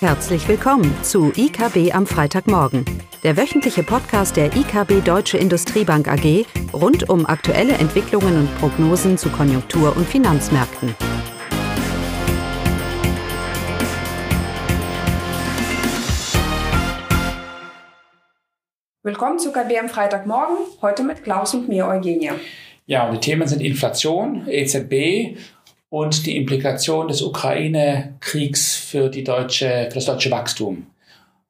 Herzlich willkommen zu IKB am Freitagmorgen, der wöchentliche Podcast der IKB Deutsche Industriebank AG rund um aktuelle Entwicklungen und Prognosen zu Konjunktur- und Finanzmärkten. Willkommen zu KB am Freitagmorgen, heute mit Klaus und mir, Eugenia. Ja, und die Themen sind Inflation, EZB und die Implikation des Ukraine-Kriegs für, für das deutsche Wachstum.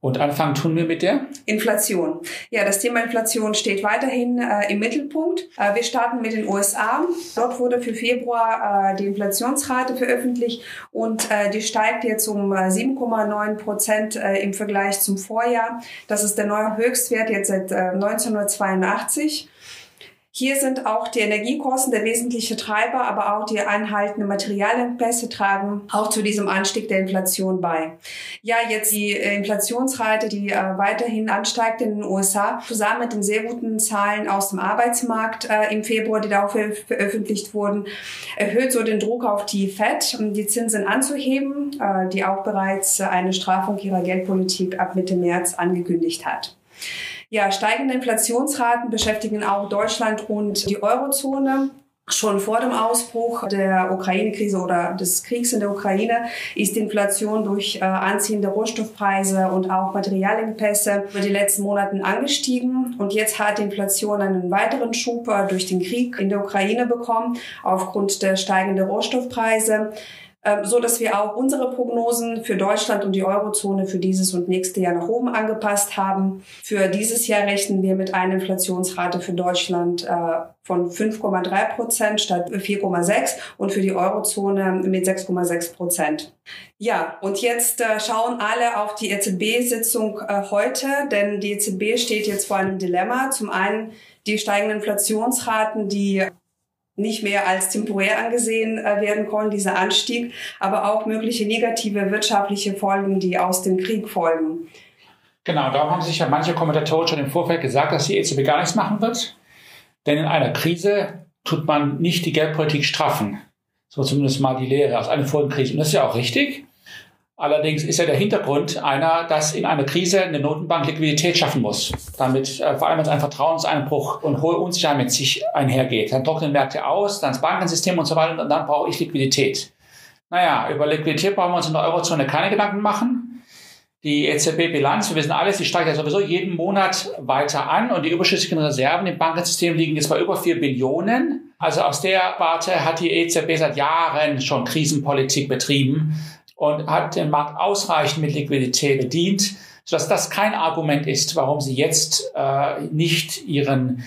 Und anfangen tun wir mit der Inflation. Ja, das Thema Inflation steht weiterhin äh, im Mittelpunkt. Äh, wir starten mit den USA. Dort wurde für Februar äh, die Inflationsrate veröffentlicht und äh, die steigt jetzt um 7,9 äh, Prozent äh, im Vergleich zum Vorjahr. Das ist der neue Höchstwert jetzt seit 1982. Hier sind auch die Energiekosten der wesentliche Treiber, aber auch die anhaltende Materialengpässe tragen auch zu diesem Anstieg der Inflation bei. Ja, jetzt die äh, Inflationsrate, die äh, weiterhin ansteigt in den USA, zusammen mit den sehr guten Zahlen aus dem Arbeitsmarkt äh, im Februar, die da auch veröffentlicht wurden, erhöht so den Druck auf die Fed, um die Zinsen anzuheben, die auch bereits eine Strafung ihrer Geldpolitik ab Mitte März angekündigt hat. Ja, steigende Inflationsraten beschäftigen auch Deutschland und die Eurozone. Schon vor dem Ausbruch der Ukraine-Krise oder des Kriegs in der Ukraine ist die Inflation durch äh, anziehende Rohstoffpreise und auch Materialengpässe über die letzten Monaten angestiegen. Und jetzt hat die Inflation einen weiteren Schub äh, durch den Krieg in der Ukraine bekommen, aufgrund der steigenden Rohstoffpreise. Ähm, so dass wir auch unsere Prognosen für Deutschland und die Eurozone für dieses und nächste Jahr nach oben angepasst haben. Für dieses Jahr rechnen wir mit einer Inflationsrate für Deutschland äh, von 5,3 Prozent statt 4,6 und für die Eurozone mit 6,6 Prozent. Ja, und jetzt äh, schauen alle auf die EZB-Sitzung äh, heute, denn die EZB steht jetzt vor einem Dilemma. Zum einen die steigenden Inflationsraten, die nicht mehr als temporär angesehen äh, werden konnten, dieser Anstieg, aber auch mögliche negative wirtschaftliche Folgen, die aus dem Krieg folgen. Genau, darum haben sich ja manche Kommentatoren schon im Vorfeld gesagt, dass die EZB gar nichts machen wird. Denn in einer Krise tut man nicht die Geldpolitik straffen. So zumindest mal die Lehre aus einer vorigen Krise. Und das ist ja auch richtig. Allerdings ist ja der Hintergrund einer, dass in einer Krise eine Notenbank Liquidität schaffen muss. Damit äh, vor allem ein Vertrauenseinbruch und hohe Unsicherheit mit sich einhergeht. Dann trocknen Märkte aus, dann das Bankensystem und so weiter und dann brauche ich Liquidität. Naja, über Liquidität brauchen wir uns in der Eurozone keine Gedanken machen. Die EZB-Bilanz, wir wissen alles, die steigt ja sowieso jeden Monat weiter an und die überschüssigen Reserven im Bankensystem liegen jetzt bei über vier Billionen. Also aus der Warte hat die EZB seit Jahren schon Krisenpolitik betrieben und hat den Markt ausreichend mit Liquidität bedient, sodass das kein Argument ist, warum sie jetzt äh, nicht ihren,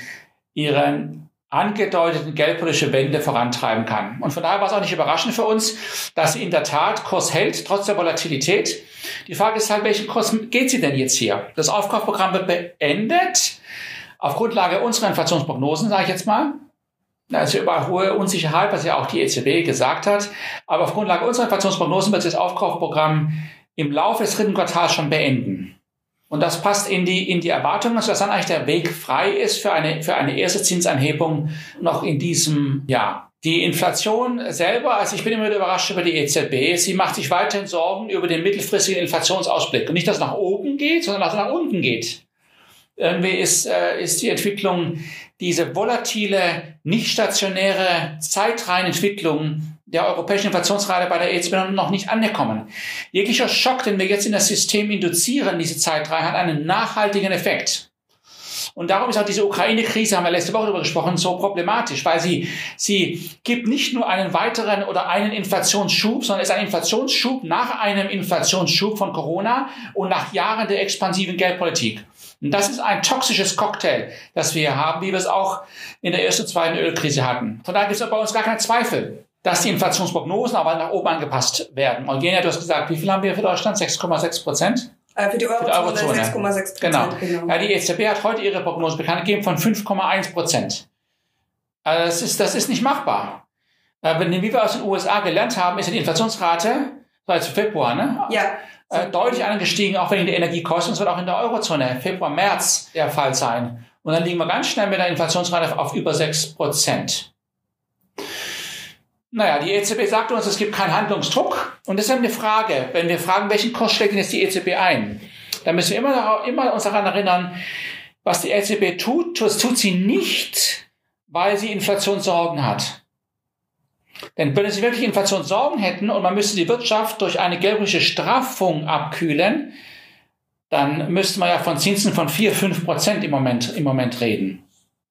ihren angedeuteten geldpolitische Wende vorantreiben kann. Und von daher war es auch nicht überraschend für uns, dass sie in der Tat Kurs hält, trotz der Volatilität. Die Frage ist halt, welchen Kurs geht sie denn jetzt hier? Das Aufkaufprogramm wird beendet. Auf Grundlage unserer Inflationsprognosen, sage ich jetzt mal, also über hohe Unsicherheit, was ja auch die EZB gesagt hat. Aber auf Grundlage unserer Inflationsprognosen wird das Aufkaufprogramm im Laufe des dritten Quartals schon beenden. Und das passt in die, in die Erwartung, dass dann eigentlich der Weg frei ist für eine, für eine erste Zinsanhebung noch in diesem Jahr. Die Inflation selber, also ich bin immer wieder überrascht über die EZB. Sie macht sich weiterhin Sorgen über den mittelfristigen Inflationsausblick. Und nicht, dass es nach oben geht, sondern dass es nach unten geht. Irgendwie ist, äh, ist die Entwicklung diese volatile, nicht stationäre Zeitreihenentwicklung der europäischen Inflationsrate bei der EZB noch nicht angekommen. Jeglicher Schock, den wir jetzt in das System induzieren, diese Zeitreihe, hat einen nachhaltigen Effekt. Und darum ist auch diese Ukraine-Krise, haben wir letzte Woche darüber gesprochen, so problematisch, weil sie, sie gibt nicht nur einen weiteren oder einen Inflationsschub, sondern ist ein Inflationsschub nach einem Inflationsschub von Corona und nach Jahren der expansiven Geldpolitik. Und das ist ein toxisches Cocktail, das wir haben, wie wir es auch in der ersten, zweiten Ölkrise hatten. Von daher gibt es bei uns gar keinen Zweifel, dass die Inflationsprognosen aber nach oben angepasst werden. Eugenia, du hast gesagt, wie viel haben wir für Deutschland? 6,6 Prozent? Äh, für die Eurozone, 6,6 Prozent. Genau. genau. Ja, die EZB hat heute ihre Prognose bekannt gegeben von 5,1 Prozent. Also das, ist, das ist nicht machbar. Äh, wie wir aus den USA gelernt haben, ist die Inflationsrate, das war Februar, ne? Ja äh, deutlich angestiegen, auch wegen der Energiekosten. Das wird auch in der Eurozone Februar, März der Fall sein. Und dann liegen wir ganz schnell mit der Inflationsrate auf über 6 Prozent. Naja, die EZB sagt uns, es gibt keinen Handlungsdruck. Und deshalb eine Frage, wenn wir fragen, welchen Kurs schlägt denn jetzt die EZB ein? Dann müssen wir immer, immer uns daran erinnern, was die EZB tut, das tut sie nicht, weil sie Inflationssorgen hat. Denn wenn sie wirklich Inflationssorgen hätten und man müsste die Wirtschaft durch eine geldpolitische Straffung abkühlen, dann müsste man ja von Zinsen von 4, 5 Prozent im Moment, im Moment reden.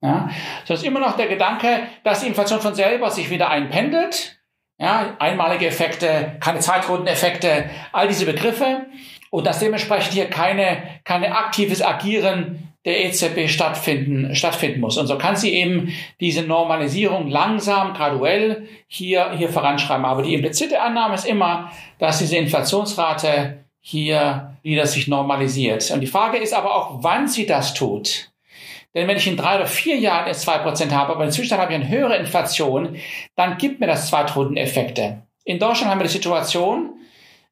Ja, so ist immer noch der Gedanke, dass die Inflation von selber sich wieder einpendelt. Ja, einmalige Effekte, keine Zeitrundeneffekte, all diese Begriffe. Und dass dementsprechend hier keine, keine aktives Agieren der EZB stattfinden, stattfinden muss. Und so kann sie eben diese Normalisierung langsam, graduell hier, hier voranschreiben. Aber die implizite Annahme ist immer, dass diese Inflationsrate hier wieder sich normalisiert. Und die Frage ist aber auch, wann sie das tut. Denn wenn ich in drei oder vier Jahren erst zwei Prozent habe, aber inzwischen habe ich eine höhere Inflation, dann gibt mir das Zweitrundeneffekte. In Deutschland haben wir die Situation,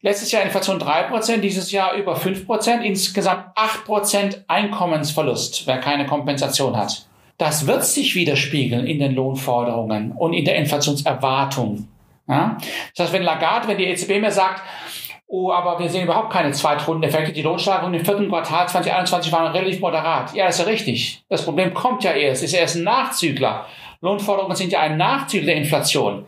letztes Jahr Inflation drei Prozent, dieses Jahr über fünf Prozent, insgesamt acht Prozent Einkommensverlust, wer keine Kompensation hat. Das wird sich widerspiegeln in den Lohnforderungen und in der Inflationserwartung. Ja? Das heißt, wenn Lagarde, wenn die EZB mir sagt, Oh, aber wir sehen überhaupt keine Zweitrundeneffekte. Die Lohnsteigerungen im vierten Quartal 2021 waren relativ moderat. Ja, ist ja richtig. Das Problem kommt ja erst. Ist erst ein Nachzügler. Lohnforderungen sind ja ein Nachzügler der Inflation.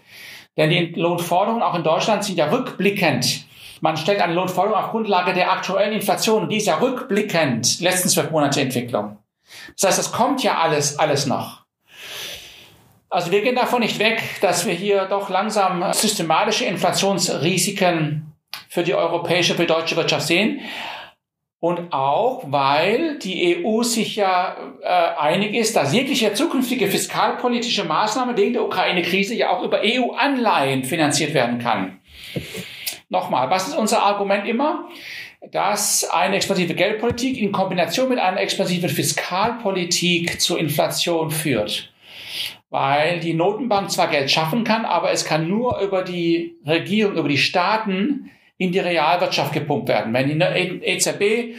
Denn die Lohnforderungen auch in Deutschland sind ja rückblickend. Man stellt eine Lohnforderung auf Grundlage der aktuellen Inflation. Und die ist ja rückblickend. Letzten zwölf Monate Entwicklung. Das heißt, das kommt ja alles, alles noch. Also wir gehen davon nicht weg, dass wir hier doch langsam systematische Inflationsrisiken für die europäische, für die deutsche Wirtschaft sehen. Und auch, weil die EU sich ja äh, einig ist, dass jegliche zukünftige fiskalpolitische Maßnahme wegen der Ukraine-Krise ja auch über EU-Anleihen finanziert werden kann. Nochmal, was ist unser Argument immer? Dass eine expansive Geldpolitik in Kombination mit einer expansiven Fiskalpolitik zur Inflation führt. Weil die Notenbank zwar Geld schaffen kann, aber es kann nur über die Regierung, über die Staaten in die Realwirtschaft gepumpt werden. Wenn die EZB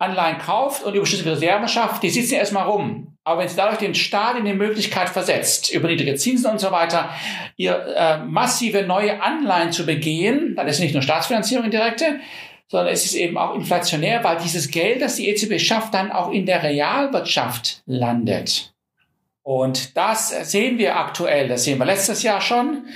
Anleihen kauft und überschüssige Reserven schafft, die sitzen erstmal rum. Aber wenn sie dadurch den Staat in die Möglichkeit versetzt, über niedrige Zinsen und so weiter, ihr äh, massive neue Anleihen zu begehen, dann ist es nicht nur Staatsfinanzierung indirekte, sondern es ist eben auch inflationär, weil dieses Geld, das die EZB schafft, dann auch in der Realwirtschaft landet. Und das sehen wir aktuell, das sehen wir letztes Jahr schon.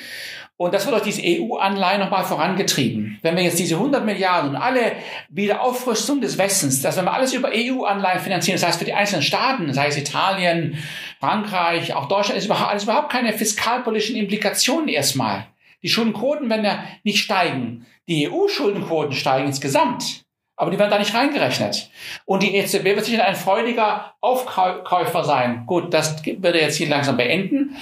Und das wird durch diese EU-Anleihen nochmal vorangetrieben. Wenn wir jetzt diese 100 Milliarden und alle Wiederaufrüstung des Westens, dass wenn wir alles über EU-Anleihen finanzieren, das heißt für die einzelnen Staaten, sei es Italien, Frankreich, auch Deutschland, ist überhaupt, ist überhaupt keine fiskalpolitischen Implikationen erstmal. Die Schuldenquoten werden ja nicht steigen. Die EU-Schuldenquoten steigen insgesamt. Aber die werden da nicht reingerechnet. Und die EZB wird sicher ein freudiger Aufkäufer sein. Gut, das wird er jetzt hier langsam beenden.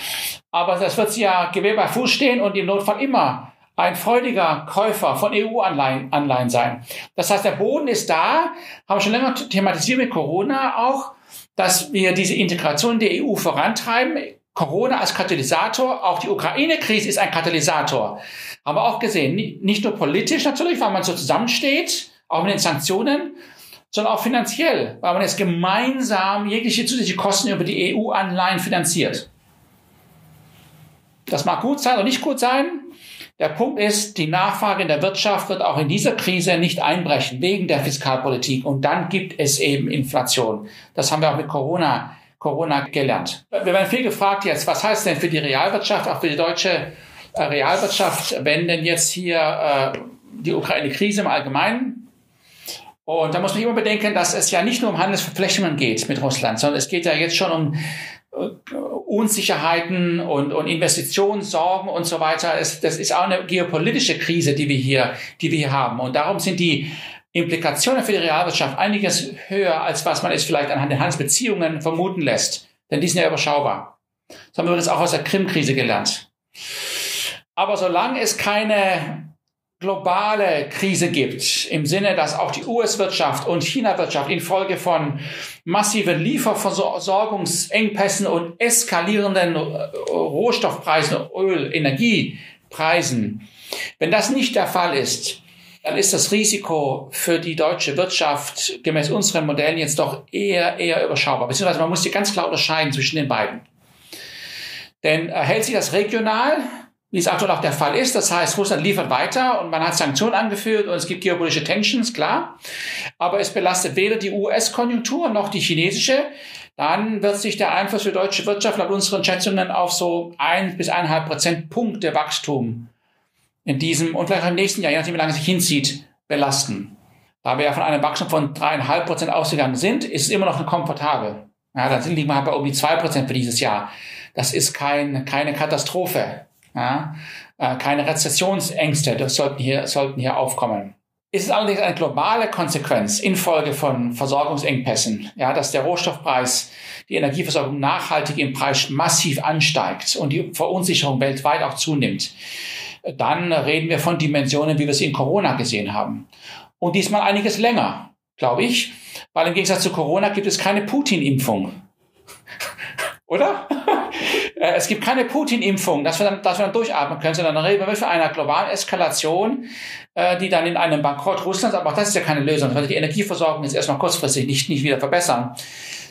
Aber das wird ja Gewehr bei Fuß stehen und im Notfall immer ein freudiger Käufer von EU-Anleihen Anleihen sein. Das heißt, der Boden ist da, haben wir schon länger thematisiert mit Corona auch, dass wir diese Integration der EU vorantreiben. Corona als Katalysator, auch die Ukraine-Krise ist ein Katalysator. Haben wir auch gesehen, nicht nur politisch natürlich, weil man so zusammensteht, auch mit den Sanktionen, sondern auch finanziell, weil man jetzt gemeinsam jegliche zusätzliche Kosten über die EU-Anleihen finanziert. Das mag gut sein oder nicht gut sein. Der Punkt ist, die Nachfrage in der Wirtschaft wird auch in dieser Krise nicht einbrechen, wegen der Fiskalpolitik. Und dann gibt es eben Inflation. Das haben wir auch mit Corona, Corona gelernt. Wir werden viel gefragt jetzt, was heißt denn für die Realwirtschaft, auch für die deutsche äh, Realwirtschaft, wenn denn jetzt hier äh, die Ukraine-Krise im Allgemeinen und da muss man immer bedenken, dass es ja nicht nur um Handelsverflechtungen geht mit Russland, sondern es geht ja jetzt schon um äh, Unsicherheiten und, und Investitionssorgen und so weiter. Es, das ist auch eine geopolitische Krise, die wir hier, die wir hier haben. Und darum sind die Implikationen für die Realwirtschaft einiges höher, als was man es vielleicht anhand der Handelsbeziehungen vermuten lässt. Denn die sind ja überschaubar. Das haben wir übrigens auch aus der Krim-Krise gelernt. Aber solange es keine globale Krise gibt, im Sinne, dass auch die US-Wirtschaft und China-Wirtschaft infolge von massiven Lieferversorgungsengpässen und eskalierenden Rohstoffpreisen, Öl, Energiepreisen, wenn das nicht der Fall ist, dann ist das Risiko für die deutsche Wirtschaft gemäß unseren Modellen jetzt doch eher, eher überschaubar. Beziehungsweise man muss hier ganz klar unterscheiden zwischen den beiden. Denn hält sich das regional, wie es aktuell auch der Fall ist. Das heißt, Russland liefert weiter und man hat Sanktionen angeführt und es gibt geopolitische Tensions, klar. Aber es belastet weder die US-Konjunktur noch die chinesische. Dann wird sich der Einfluss für deutsche Wirtschaft laut unseren Schätzungen auf so ein bis eineinhalb Prozent Punkte Wachstum in diesem und vielleicht im nächsten Jahr, je nachdem wie lange es sich hinzieht, belasten. Da wir ja von einem Wachstum von dreieinhalb Prozent ausgegangen sind, ist es immer noch komfortabel. Ja, dann liegen wir halt bei um die zwei Prozent für dieses Jahr. Das ist kein, keine Katastrophe. Ja, äh, keine Rezessionsängste, das sollten hier, sollten hier aufkommen. Ist es allerdings eine globale Konsequenz infolge von Versorgungsengpässen, ja, dass der Rohstoffpreis, die Energieversorgung nachhaltig im Preis massiv ansteigt und die Verunsicherung weltweit auch zunimmt, dann reden wir von Dimensionen, wie wir sie in Corona gesehen haben. Und diesmal einiges länger, glaube ich, weil im Gegensatz zu Corona gibt es keine Putin-Impfung. Oder? Äh, es gibt keine Putin-Impfung, dass wir, dann, dass wir dann durchatmen können, sondern dann reden wir von einer globalen Eskalation, äh, die dann in einem Bankrott Russlands, aber auch das ist ja keine Lösung, weil die Energieversorgung jetzt erstmal kurzfristig nicht, nicht wieder verbessern.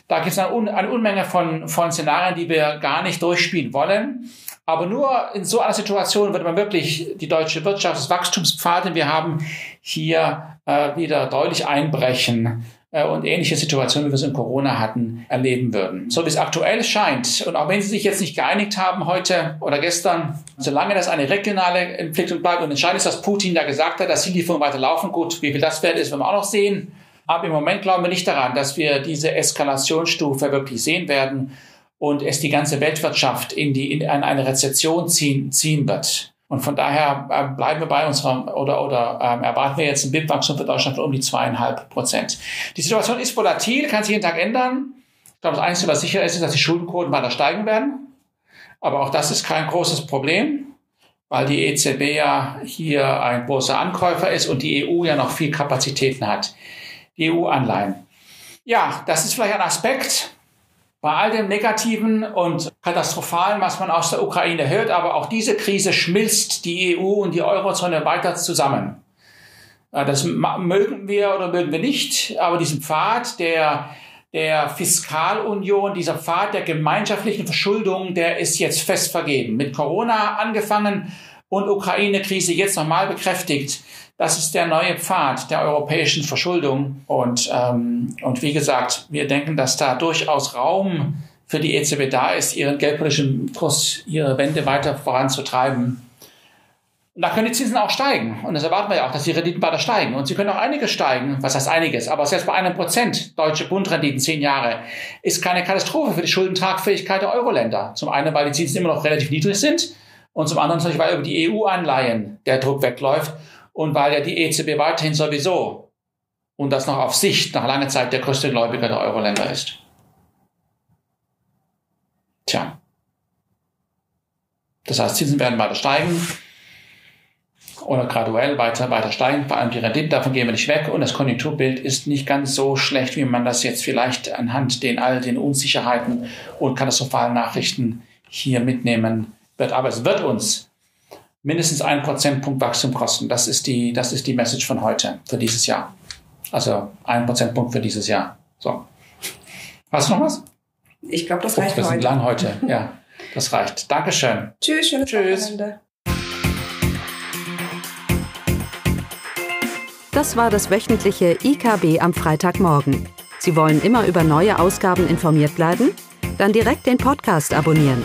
Da gibt es eine, eine Unmenge von, von Szenarien, die wir gar nicht durchspielen wollen. Aber nur in so einer Situation würde man wirklich die deutsche Wirtschaft, das Wachstumspfad, den wir haben, hier äh, wieder deutlich einbrechen und ähnliche Situationen, wie wir es in Corona hatten, erleben würden. So wie es aktuell scheint, und auch wenn Sie sich jetzt nicht geeinigt haben heute oder gestern, solange das eine regionale Entwicklung bleibt und entscheidend ist, dass Putin da gesagt hat, dass die Lieferungen weiter laufen, gut, wie viel das wert ist, werden wir auch noch sehen. Aber im Moment glauben wir nicht daran, dass wir diese Eskalationsstufe wirklich sehen werden und es die ganze Weltwirtschaft in, die, in eine Rezession ziehen, ziehen wird. Und von daher äh, bleiben wir bei unserem oder, oder ähm, erwarten wir jetzt ein BIP-Wachstum für Deutschland von um die zweieinhalb Prozent. Die Situation ist volatil, kann sich jeden Tag ändern. Ich glaube, das Einzige, was sicher ist, ist, dass die Schuldenquoten weiter steigen werden. Aber auch das ist kein großes Problem, weil die EZB ja hier ein großer Ankäufer ist und die EU ja noch viel Kapazitäten hat. Die EU-Anleihen. Ja, das ist vielleicht ein Aspekt, bei all dem Negativen und Katastrophalen, was man aus der Ukraine hört, aber auch diese Krise schmilzt die EU und die Eurozone weiter zusammen. Das mögen wir oder mögen wir nicht, aber diesen Pfad der, der Fiskalunion, dieser Pfad der gemeinschaftlichen Verschuldung, der ist jetzt fest vergeben. Mit Corona angefangen und Ukraine-Krise jetzt nochmal bekräftigt. Das ist der neue Pfad der europäischen Verschuldung. Und, ähm, und wie gesagt, wir denken, dass da durchaus Raum für die EZB da ist, ihren geldpolitischen Kurs, ihre Wende weiter voranzutreiben. Und da können die Zinsen auch steigen. Und das erwarten wir ja auch, dass die Renditen weiter steigen. Und sie können auch einiges steigen. Was heißt einiges? Aber selbst bei einem Prozent deutsche Bundrenditen zehn Jahre ist keine Katastrophe für die Schuldentragfähigkeit der Euro-Länder. Zum einen, weil die Zinsen immer noch relativ niedrig sind. Und zum anderen weil über die EU-Anleihen der Druck wegläuft und weil ja die EZB weiterhin sowieso und das noch auf Sicht nach langer Zeit der größte Gläubiger der Euro-Länder ist. Tja. Das heißt, Zinsen werden weiter steigen oder graduell weiter, weiter steigen, vor allem die Renditen, davon gehen wir nicht weg und das Konjunkturbild ist nicht ganz so schlecht, wie man das jetzt vielleicht anhand den all den Unsicherheiten und katastrophalen Nachrichten hier mitnehmen wird. Aber es wird uns mindestens ein Prozentpunkt Wachstum kosten. Das ist die, das ist die Message von heute für dieses Jahr. Also ein Prozentpunkt für dieses Jahr. So. Hast du noch was? Ich glaube, das reicht oh, wir heute. sind lang heute. Ja, das reicht. Dankeschön. Tschüss, schönes Tschüss. Wochenende. Das war das wöchentliche IKB am Freitagmorgen. Sie wollen immer über neue Ausgaben informiert bleiben? Dann direkt den Podcast abonnieren.